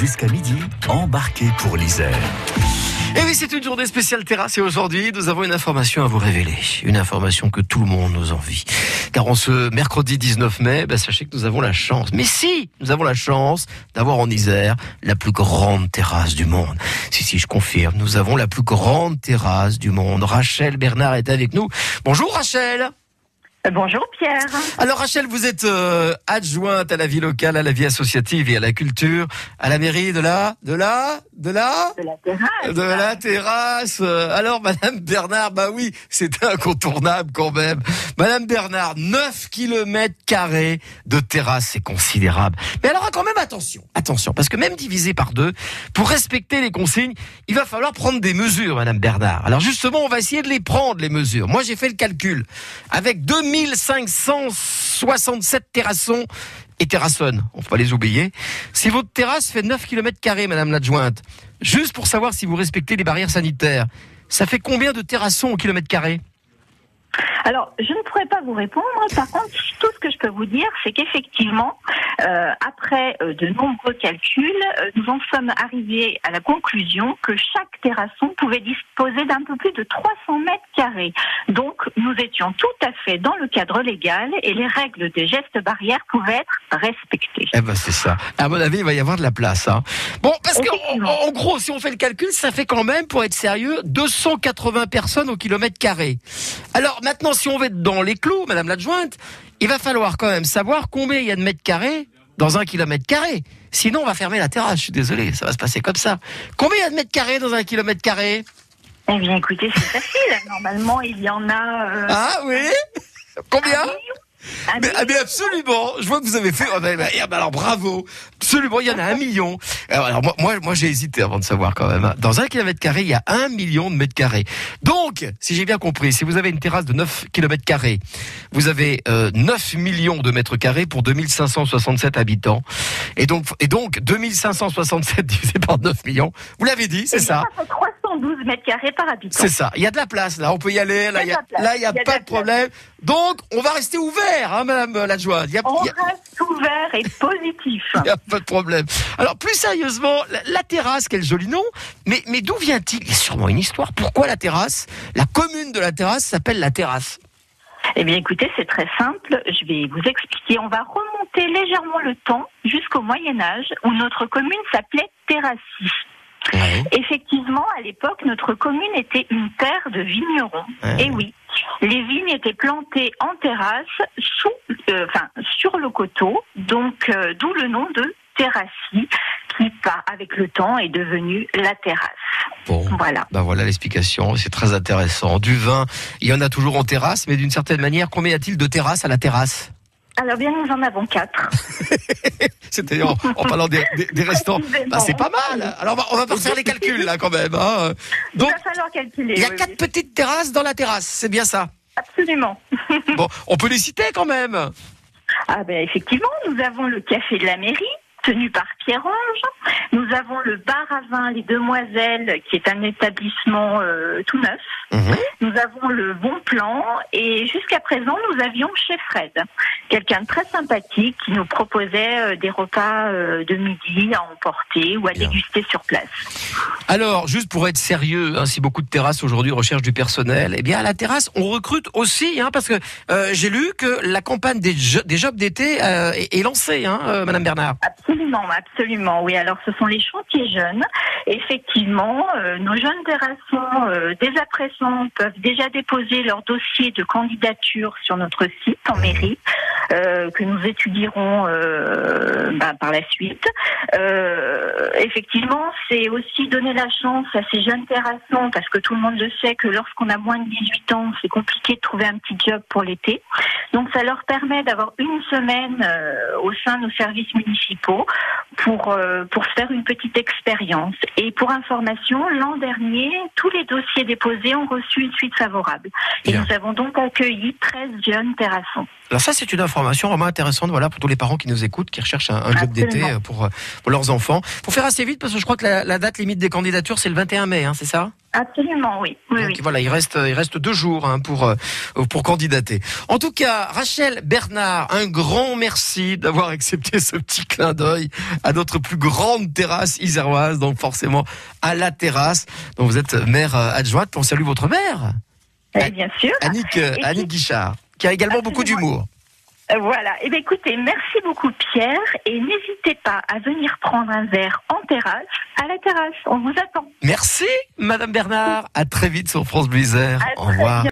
Jusqu'à midi, embarquez pour l'Isère. Et oui, c'est une journée spéciale terrasse et aujourd'hui, nous avons une information à vous révéler. Une information que tout le monde nous envie. Car en ce mercredi 19 mai, bah, sachez que nous avons la chance, mais si, nous avons la chance d'avoir en Isère la plus grande terrasse du monde. Si, si, je confirme, nous avons la plus grande terrasse du monde. Rachel Bernard est avec nous. Bonjour Rachel Bonjour Pierre. Alors Rachel, vous êtes euh, adjointe à la vie locale, à la vie associative et à la culture, à la mairie de la, de la, de la, De la terrasse. de la terrasse. Euh, Alors Madame Bernard, bah oui, c'est incontournable quand même. Madame Bernard, 9 kilomètres carrés de terrasse, c'est considérable. Mais alors quand même attention, attention, parce que même divisé par deux, pour respecter les consignes, il va falloir prendre des mesures, Madame Bernard. Alors justement, on va essayer de les prendre les mesures. Moi, j'ai fait le calcul avec 2567 terrassons et terrassonnes, on ne peut pas les oublier. Si votre terrasse fait 9 km Madame l'adjointe, juste pour savoir si vous respectez les barrières sanitaires, ça fait combien de terrassons au kilomètre carré? Alors, je ne pourrais pas vous répondre. Par contre, peux vous dire, c'est qu'effectivement, euh, après euh, de nombreux calculs, euh, nous en sommes arrivés à la conclusion que chaque terrasson pouvait disposer d'un peu plus de 300 mètres carrés. Donc, nous étions tout à fait dans le cadre légal et les règles des gestes barrières pouvaient être respectées. Eh ben c'est ça. À mon avis, il va y avoir de la place. Hein. Bon, parce qu'en gros, si on fait le calcul, ça fait quand même, pour être sérieux, 280 personnes au kilomètre carré. Alors maintenant, si on va être dans les clous, Madame l'adjointe, il va falloir quand même savoir combien il y a de mètres carrés dans un kilomètre carré. Sinon, on va fermer la terrasse. Je suis désolé, ça va se passer comme ça. Combien il y a de mètres carrés dans un kilomètre carré? Eh bien, écoutez, c'est facile. Normalement, il y en a... euh, Ah oui? Combien? Mais, million. ah, mais absolument, je vois que vous avez fait. oh, ben, ben, eh ben, alors bravo, absolument, il y en a un million. Alors, alors, moi, moi, moi, j'ai hésité avant de savoir quand même. hein. Dans un kilomètre carré, il y a un million de mètres carrés. Donc, si j'ai bien compris, si vous avez une terrasse de 9 kilomètres carrés, vous avez euh, 9 millions de mètres carrés pour 2567 habitants. Et donc, et donc 2567 divisé par 9 millions, vous l'avez dit, c'est Eh. Ça fait 312 mètres carrés par habitant. C'est ça. Il y a de la place là. On peut y aller. Là, il y a, là, y a y pas de problème. Donc, on va rester ouvert, hein, Madame l'adjointe. On y a- reste ouvert et positif. il y a pas de problème. Alors, plus sérieusement, la, la terrasse, quel joli nom. Mais, mais d'où vient-il? Il y a sûrement une histoire. Pourquoi la terrasse? La commune de la terrasse s'appelle la terrasse. Eh bien, écoutez, c'est très simple. Je vais vous expliquer. On va remonter légèrement le temps jusqu'au Moyen Âge où notre commune s'appelait Effectivement, à l'époque, notre commune était une terre de vignerons. Ouais. Et oui, les vignes étaient plantées en terrasse, sous, euh, enfin, sur le coteau, donc euh, d'où le nom de Terrassie, qui, par- avec le temps, est devenu la terrasse. Bon. Voilà. Ben voilà l'explication, c'est très intéressant. Du vin, il y en a toujours en terrasse, mais d'une certaine manière, combien y a-t-il de terrasses à la terrasse? Alors bien, nous en avons quatre. C'est-à-dire en, en parlant des, des- des restaurants. Ben, c'est pas mal. Alors on va- on va faire les calculs là quand même. Hein. Il va falloir calculer. il y a oui, quatre oui. petites terrasses dans la terrasse, c'est bien ça? Absolument. Bon, on peut les citer quand même. Ah ben effectivement, nous avons le café de la mairie, tenu par Pierre-Ange. Nous avons le bar à vin Les Demoiselles, qui est un établissement euh, tout neuf. Mhm. Nous avons le Bon Plan et jusqu'à présent, nous avions chez Fred, quelqu'un de très sympathique qui nous proposait euh, des repas euh, de midi à emporter ou à Bien. déguster sur place. Alors, juste pour être sérieux, hein, si beaucoup de terrasses aujourd'hui recherchent du personnel, eh bien à la terrasse, on recrute aussi, hein, parce que j'ai lu que la campagne des, jo- des jobs d'été est, est lancée, hein, Madame Bernard. Absolument, absolument. Oui, alors ce sont les chantiers jeunes. Effectivement, euh, nos jeunes terrassons, euh, dès à présent, peuvent déjà déposer leur dossier de candidature sur notre site en mairie, que nous étudierons euh, bah, par la suite. Euh, effectivement, c'est aussi donner la chance à ces jeunes terrassons, parce que tout le monde le sait que lorsqu'on a moins de 18 ans, c'est compliqué de trouver un petit job pour l'été. Donc ça leur permet d'avoir une semaine euh, au sein de nos services municipaux pour, euh, pour faire une petite expérience. Et pour information, l'an dernier, tous les dossiers déposés ont reçu une suite favorable. Et Bien. nous avons donc accueilli 13 jeunes terrassons. Alors ça, c'est une information vraiment intéressante, voilà, pour tous les parents qui nous écoutent, qui recherchent un, un job d'été euh, pour, euh, pour leurs enfants. Faut faire assez vite parce que je crois que la, la date limite des candidatures, c'est le 21 mai, hein, c'est ça? Absolument, oui. Oui, Donc oui. voilà, il reste, il reste deux jours hein, pour, euh, pour candidater. En tout cas, Rachel Bernard, un grand merci d'avoir accepté ce petit clin d'œil à notre plus grande terrasse iséroise, donc forcément à la terrasse. Donc vous êtes maire adjointe, on salue votre mère, Eh bien sûr. Annick, Annick Guichard, qui a également beaucoup d'humour. Euh, Voilà. Eh bien, écoutez, merci beaucoup Pierre et n'hésitez pas à venir prendre un verre en terrasse, à la terrasse. On vous attend. Merci, Madame Bernard. À très vite sur France. À Au revoir.